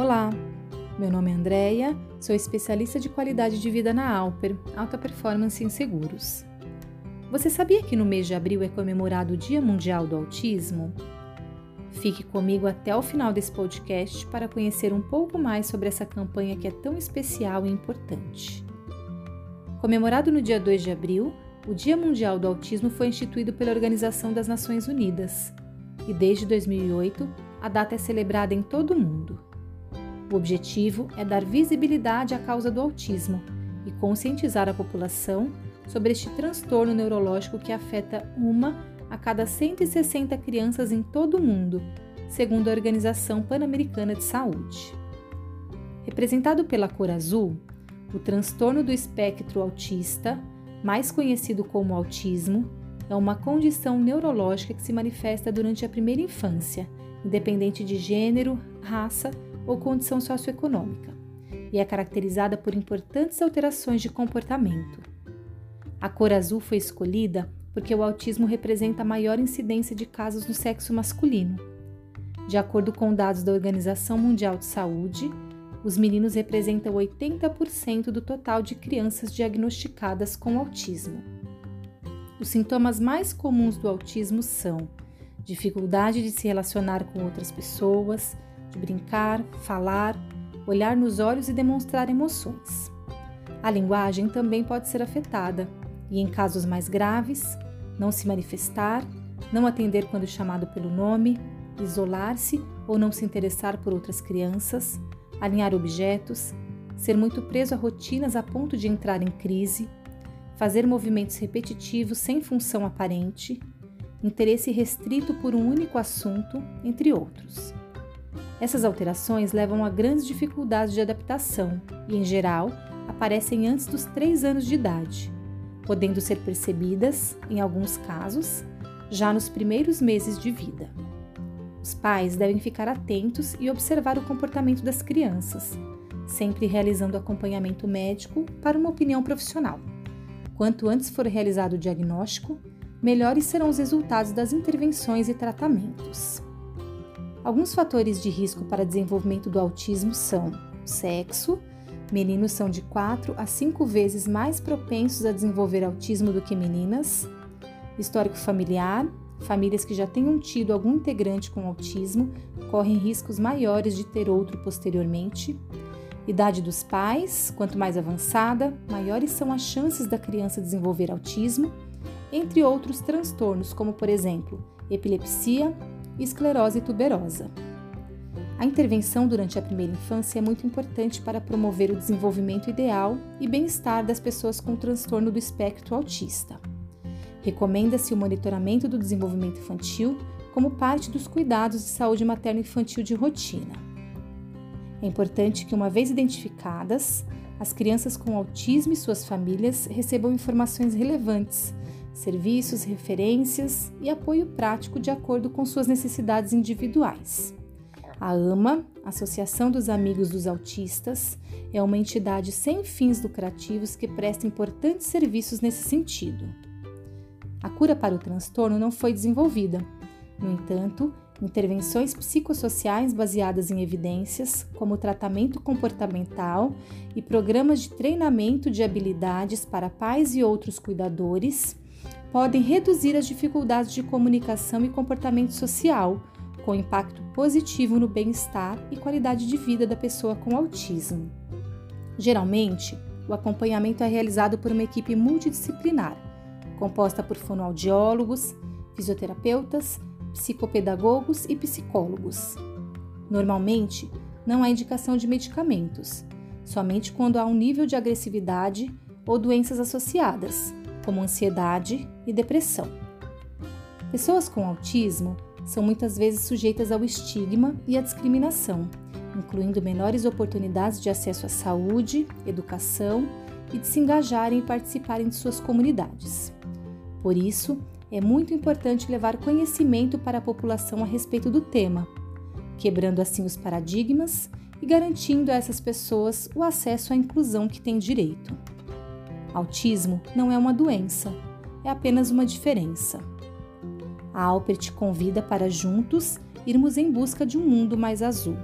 Olá, meu nome é Andreia, sou especialista de qualidade de vida na Alper, Alta Performance em Seguros. Você sabia que no mês de abril é comemorado o Dia Mundial do Autismo? Fique comigo até o final desse podcast para conhecer um pouco mais sobre essa campanha que é tão especial e importante. Comemorado no dia 2 de abril, o Dia Mundial do Autismo foi instituído pela Organização das Nações Unidas e desde 2008 a data é celebrada em todo o mundo. O objetivo é dar visibilidade à causa do autismo e conscientizar a população sobre este transtorno neurológico que afeta uma a cada 160 crianças em todo o mundo, segundo a Organização Pan-Americana de Saúde. Representado pela cor azul, o transtorno do espectro autista, mais conhecido como autismo, é uma condição neurológica que se manifesta durante a primeira infância, independente de gênero, raça ou condição socioeconômica, e é caracterizada por importantes alterações de comportamento. A cor azul foi escolhida porque o autismo representa a maior incidência de casos no sexo masculino. De acordo com dados da Organização Mundial de Saúde, os meninos representam 80% do total de crianças diagnosticadas com autismo. Os sintomas mais comuns do autismo são dificuldade de se relacionar com outras pessoas, de brincar, falar, olhar nos olhos e demonstrar emoções. A linguagem também pode ser afetada e, em casos mais graves, não se manifestar, não atender quando chamado pelo nome, isolar-se ou não se interessar por outras crianças, alinhar objetos, ser muito preso a rotinas a ponto de entrar em crise, fazer movimentos repetitivos sem função aparente, interesse restrito por um único assunto, entre outros. Essas alterações levam a grandes dificuldades de adaptação e, em geral, aparecem antes dos 3 anos de idade, podendo ser percebidas, em alguns casos, já nos primeiros meses de vida. Os pais devem ficar atentos e observar o comportamento das crianças, sempre realizando acompanhamento médico para uma opinião profissional. Quanto antes for realizado o diagnóstico, melhores serão os resultados das intervenções e tratamentos. Alguns fatores de risco para desenvolvimento do autismo são sexo, meninos são de 4 a 5 vezes mais propensos a desenvolver autismo do que meninas, histórico familiar, famílias que já tenham tido algum integrante com autismo correm riscos maiores de ter outro posteriormente. Idade dos pais, quanto mais avançada, maiores são as chances da criança desenvolver autismo, entre outros transtornos, como por exemplo, epilepsia, e esclerose tuberosa. A intervenção durante a primeira infância é muito importante para promover o desenvolvimento ideal e bem-estar das pessoas com transtorno do espectro autista. Recomenda-se o monitoramento do desenvolvimento infantil como parte dos cuidados de saúde materno-infantil de rotina. É importante que, uma vez identificadas, as crianças com autismo e suas famílias recebam informações relevantes serviços, referências e apoio prático de acordo com suas necessidades individuais. A AMA, Associação dos Amigos dos Autistas, é uma entidade sem fins lucrativos que presta importantes serviços nesse sentido. A cura para o transtorno não foi desenvolvida. No entanto, intervenções psicossociais baseadas em evidências, como tratamento comportamental e programas de treinamento de habilidades para pais e outros cuidadores, podem reduzir as dificuldades de comunicação e comportamento social, com impacto positivo no bem-estar e qualidade de vida da pessoa com autismo. Geralmente, o acompanhamento é realizado por uma equipe multidisciplinar, composta por fonoaudiólogos, fisioterapeutas, psicopedagogos e psicólogos. Normalmente, não há indicação de medicamentos, somente quando há um nível de agressividade ou doenças associadas, como ansiedade e depressão. Pessoas com autismo são muitas vezes sujeitas ao estigma e à discriminação, incluindo menores oportunidades de acesso à saúde, educação e de se engajarem e participarem de suas comunidades. Por isso, é muito importante levar conhecimento para a população a respeito do tema, quebrando assim os paradigmas e garantindo a essas pessoas o acesso à inclusão que têm direito. Autismo não é uma doença, é apenas uma diferença. A Alper te convida para juntos irmos em busca de um mundo mais azul.